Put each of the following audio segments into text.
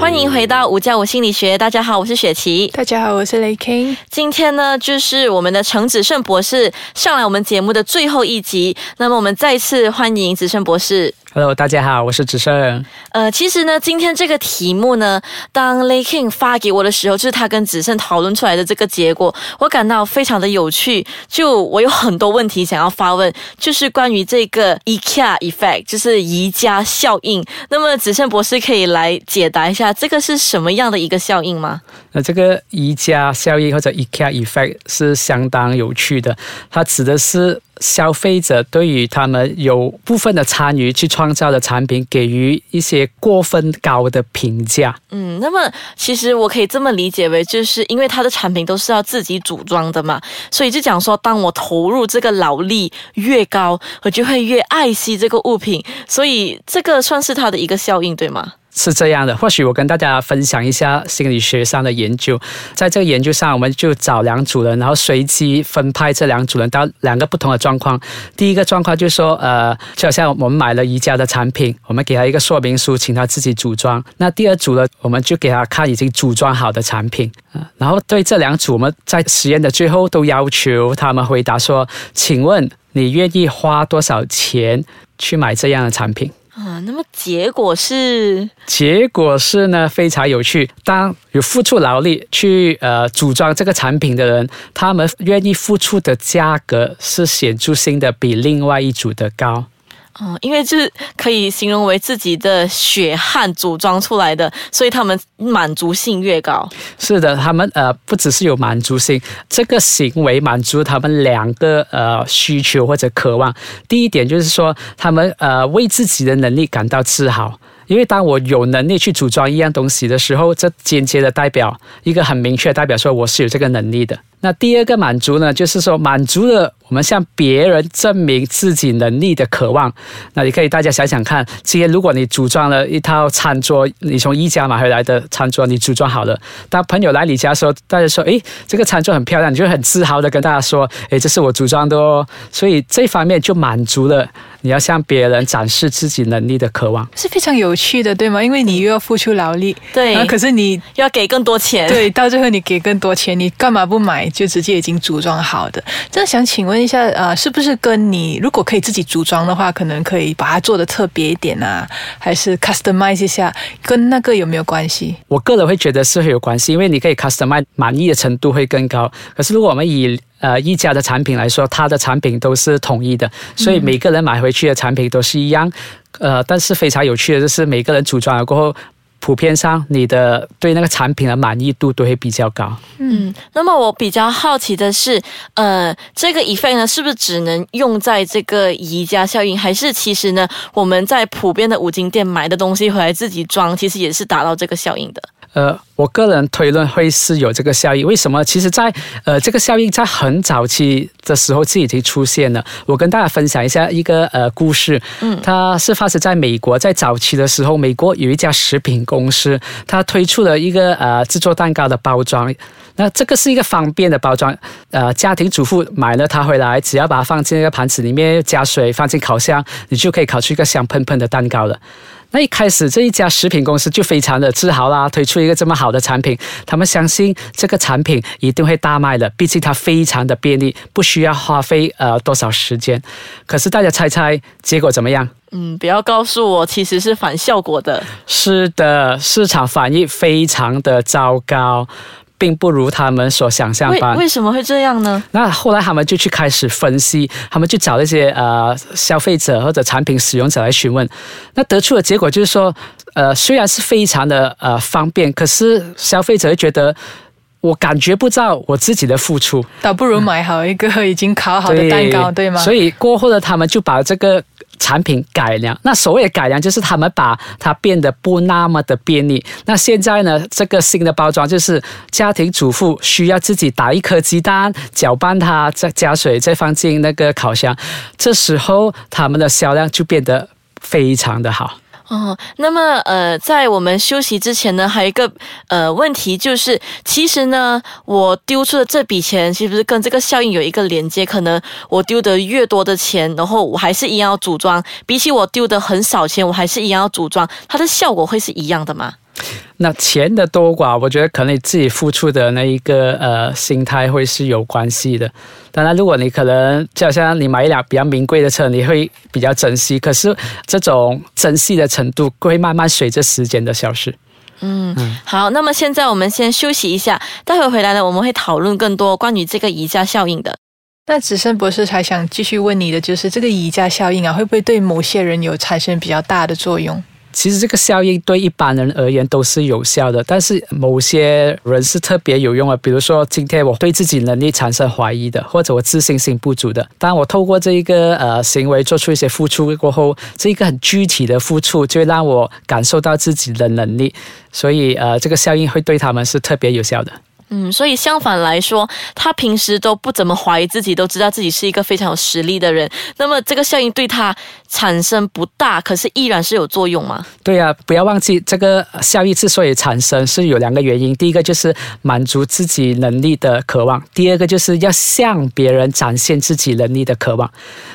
欢迎回到五加五心理学，大家好，我是雪琪。大家好，我是雷 King。今天呢，就是我们的陈子胜博士上来我们节目的最后一集。那么我们再次欢迎子胜博士。Hello，大家好，我是子胜。呃，其实呢，今天这个题目呢，当 Lay King 发给我的时候，就是他跟子胜讨论出来的这个结果，我感到非常的有趣。就我有很多问题想要发问，就是关于这个 IKEA effect，就是宜家效应。那么子胜博士可以来解答一下，这个是什么样的一个效应吗？那这个宜家效应或者 IKEA effect 是相当有趣的，它指的是消费者对于他们有部分的参与去创造的产品给予一些过分高的评价。嗯，那么其实我可以这么理解为，就是因为它的产品都是要自己组装的嘛，所以就讲说，当我投入这个劳力越高，我就会越爱惜这个物品，所以这个算是它的一个效应，对吗？是这样的，或许我跟大家分享一下心理学上的研究。在这个研究上，我们就找两组人，然后随机分派这两组人到两个不同的状况。第一个状况就是说，呃，就好像我们买了宜家的产品，我们给他一个说明书，请他自己组装。那第二组呢，我们就给他看已经组装好的产品。然后对这两组，我们在实验的最后都要求他们回答说：“请问你愿意花多少钱去买这样的产品？”啊，那么结果是，结果是呢，非常有趣。当有付出劳力去呃组装这个产品的人，他们愿意付出的价格是显著性的比另外一组的高。嗯，因为就是可以形容为自己的血汗组装出来的，所以他们满足性越高。是的，他们呃不只是有满足性，这个行为满足他们两个呃需求或者渴望。第一点就是说，他们呃为自己的能力感到自豪。因为当我有能力去组装一样东西的时候，这间接的代表一个很明确代表说我是有这个能力的。那第二个满足呢，就是说满足了我们向别人证明自己能力的渴望。那你可以大家想想看，今天如果你组装了一套餐桌，你从宜家买回来的餐桌，你组装好了，当朋友来你家的时候，大家说，诶，这个餐桌很漂亮，你就很自豪的跟大家说，诶，这是我组装的哦。所以这方面就满足了你要向别人展示自己能力的渴望。是非常有趣的，对吗？因为你又要付出劳力，对然后可是你要给更多钱。对到最后你给更多钱，你干嘛不买就直接已经组装好的？这样想请问一下，呃，是不是跟你如果可以自己组装的话，可能可以把它做的特别一点啊，还是 customize 一下，跟那个有没有关系？我个人会觉得是会有关系，因为你可以 customize 满意的程度会更高。可是如果我们以呃一家的产品来说，它的产品都是统一的，所以每个人买回去的产品都是一样。呃，但是非常有趣的就是每个人组装了过后。普遍上，你的对那个产品的满意度都会比较高。嗯，那么我比较好奇的是，呃，这个 effect 呢，是不是只能用在这个宜家效应，还是其实呢，我们在普遍的五金店买的东西回来自己装，其实也是达到这个效应的？呃，我个人推论会是有这个效应。为什么？其实在，呃这个效应在很早期的时候就已经出现了。我跟大家分享一下一个呃故事，嗯，它是发生在美国，在早期的时候，美国有一家食品公司，它推出了一个呃制作蛋糕的包装。那这个是一个方便的包装，呃，家庭主妇买了它回来，只要把它放进那个盘子里面，加水，放进烤箱，你就可以烤出一个香喷喷的蛋糕了。那一开始这一家食品公司就非常的自豪啦，推出一个这么好的产品，他们相信这个产品一定会大卖的，毕竟它非常的便利，不需要花费呃多少时间。可是大家猜猜结果怎么样？嗯，不要告诉我，其实是反效果的。是的，市场反应非常的糟糕。并不如他们所想象为般。为什么会这样呢？那后来他们就去开始分析，他们去找那些呃消费者或者产品使用者来询问，那得出的结果就是说，呃，虽然是非常的呃方便，可是消费者会觉得我感觉不到我自己的付出，倒不如买好一个已经烤好的蛋糕，对吗？所以过后呢，他们就把这个产品改良。那所谓的改良，就是他们把它变得不那么的便利。那现在呢，这个新的包装就是家庭主妇需要自己打一颗鸡蛋，搅拌它，再加水，再放进那个烤箱。这时候他们的销量就变得非常的好。哦，那么呃，在我们休息之前呢，还有一个呃问题就是，其实呢，我丢出的这笔钱，是不是跟这个效应有一个连接？可能我丢的越多的钱，然后我还是一样要组装，比起我丢的很少钱，我还是一样要组装，它的效果会是一样的吗？那钱的多寡，我觉得可能你自己付出的那一个呃心态会是有关系的。当然，如果你可能就好像你买一辆比较名贵的车，你会比较珍惜。可是这种珍惜的程度会慢慢随着时间的消失。嗯，好。那么现在我们先休息一下，待会回来呢，我们会讨论更多关于这个宜家效应的。那子胜博士还想继续问你的，就是这个宜家效应啊，会不会对某些人有产生比较大的作用？其实这个效应对一般人而言都是有效的，但是某些人是特别有用的。比如说，今天我对自己能力产生怀疑的，或者我自信心不足的，当我透过这一个呃行为做出一些付出过后，这一个很具体的付出，就会让我感受到自己的能力，所以呃，这个效应会对他们是特别有效的。嗯，所以相反来说，他平时都不怎么怀疑自己，都知道自己是一个非常有实力的人。那么这个效应对他产生不大，可是依然是有作用吗？对呀，不要忘记这个效益之所以产生是有两个原因。第一个就是满足自己能力的渴望，第二个就是要向别人展现自己能力的渴望。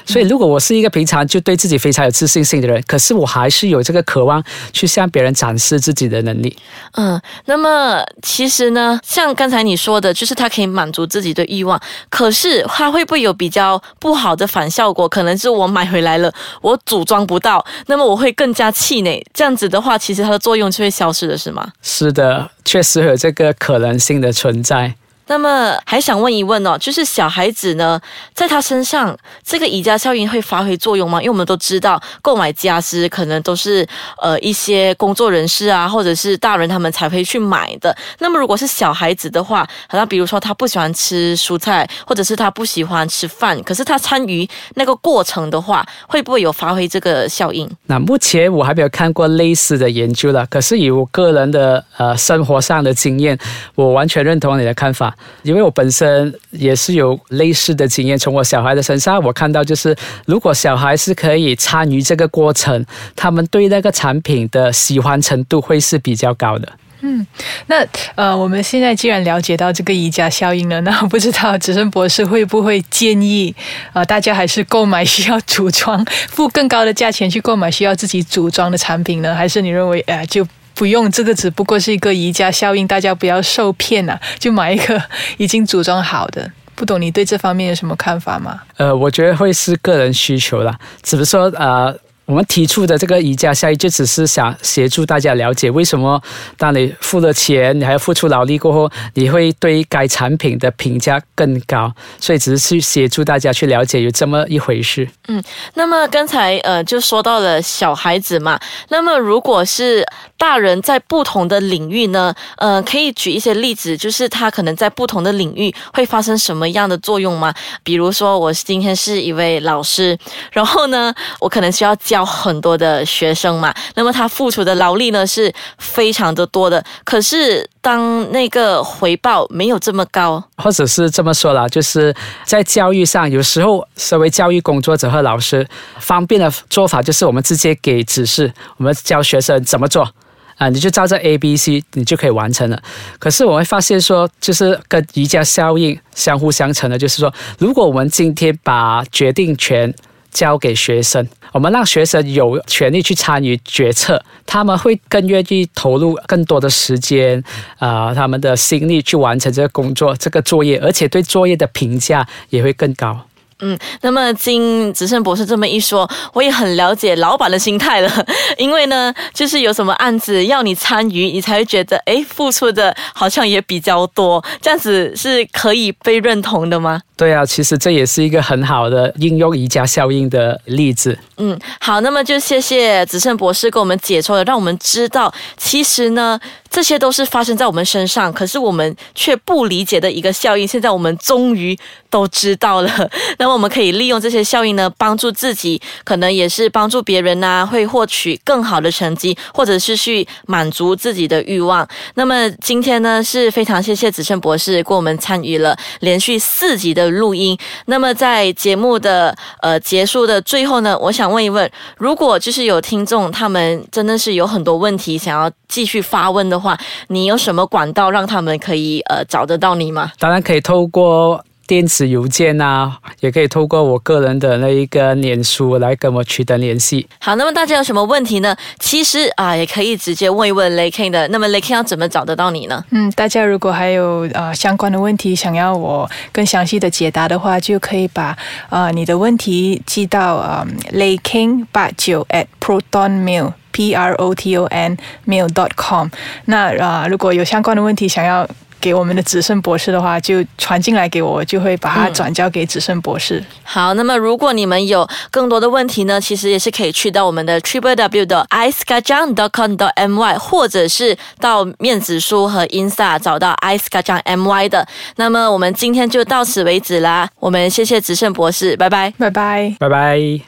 所以，如果我是一个平常就对自己非常有自信心的人，可是我还是有这个渴望去向别人展示自己的能力。嗯，那么其实呢，像刚。刚才你说的就是他可以满足自己的欲望，可是他会不会有比较不好的反效果？可能是我买回来了，我组装不到，那么我会更加气馁。这样子的话，其实它的作用就会消失了，是吗？是的，确实有这个可能性的存在。那么还想问一问哦，就是小孩子呢，在他身上这个宜家效应会发挥作用吗？因为我们都知道，购买家私可能都是呃一些工作人士啊，或者是大人他们才会去买的。那么如果是小孩子的话，好像比如说他不喜欢吃蔬菜，或者是他不喜欢吃饭，可是他参与那个过程的话，会不会有发挥这个效应？那目前我还没有看过类似的研究了。可是以我个人的呃生活上的经验，我完全认同你的看法。因为我本身也是有类似的经验，从我小孩的身上，我看到就是，如果小孩是可以参与这个过程，他们对那个产品的喜欢程度会是比较高的。嗯，那呃，我们现在既然了解到这个宜家效应了，那我不知道子生博士会不会建议呃大家还是购买需要组装，付更高的价钱去购买需要自己组装的产品呢？还是你认为呃就？不用，这个只不过是一个宜家效应，大家不要受骗呐，就买一个已经组装好的。不懂你对这方面有什么看法吗？呃，我觉得会是个人需求啦，只是说呃。我们提出的这个宜家效益，就只是想协助大家了解，为什么当你付了钱，你还要付出劳力过后，你会对该产品的评价更高。所以只是去协助大家去了解有这么一回事。嗯，那么刚才呃就说到了小孩子嘛，那么如果是大人在不同的领域呢，呃，可以举一些例子，就是他可能在不同的领域会发生什么样的作用吗？比如说我今天是一位老师，然后呢，我可能需要教。教很多的学生嘛，那么他付出的劳力呢是非常的多的。可是当那个回报没有这么高，或者是这么说啦，就是在教育上，有时候身为教育工作者和老师，方便的做法就是我们直接给指示，我们教学生怎么做啊，你就照着 A、B、C，你就可以完成了。可是我会发现说，就是跟瑜伽效应相互相成的，就是说，如果我们今天把决定权。交给学生，我们让学生有权利去参与决策，他们会更愿意投入更多的时间，啊，他们的心力去完成这个工作、这个作业，而且对作业的评价也会更高。嗯，那么经子胜博士这么一说，我也很了解老板的心态了。因为呢，就是有什么案子要你参与，你才会觉得，哎，付出的好像也比较多，这样子是可以被认同的吗？对啊，其实这也是一个很好的应用宜家效应的例子。嗯，好，那么就谢谢子胜博士给我们解说了，让我们知道，其实呢，这些都是发生在我们身上，可是我们却不理解的一个效应。现在我们终于都知道了，那么我们可以利用这些效应呢，帮助自己，可能也是帮助别人呐，会获取更好的成绩，或者是去满足自己的欲望。那么今天呢，是非常谢谢子胜博士跟我们参与了连续四集的。录音。那么在节目的呃结束的最后呢，我想想问一问，如果就是有听众他们真的是有很多问题想要继续发问的话，你有什么管道让他们可以呃找得到你吗？当然可以透过。电子邮件啊，也可以透过我个人的那一个脸书来跟我取得联系。好，那么大家有什么问题呢？其实啊，也可以直接问一问 l a k i n 的。那么 l a k i n 要怎么找得到你呢？嗯，大家如果还有呃相关的问题想要我更详细的解答的话，就可以把呃你的问题寄到呃 l a k i n 八九 at protonmail p r o t o n mail dot com。那啊，如果有相关的问题想要。给我们的子胜博士的话，就传进来给我，就会把它转交给子胜博士。好，那么如果你们有更多的问题呢，其实也是可以去到我们的 triple w 的 i c e k a j a n g dot com dot my，或者是到面子书和 insa 找到 i c e k a j a n g my 的。那么我们今天就到此为止啦，我们谢谢子胜博士，拜拜，拜拜，拜拜。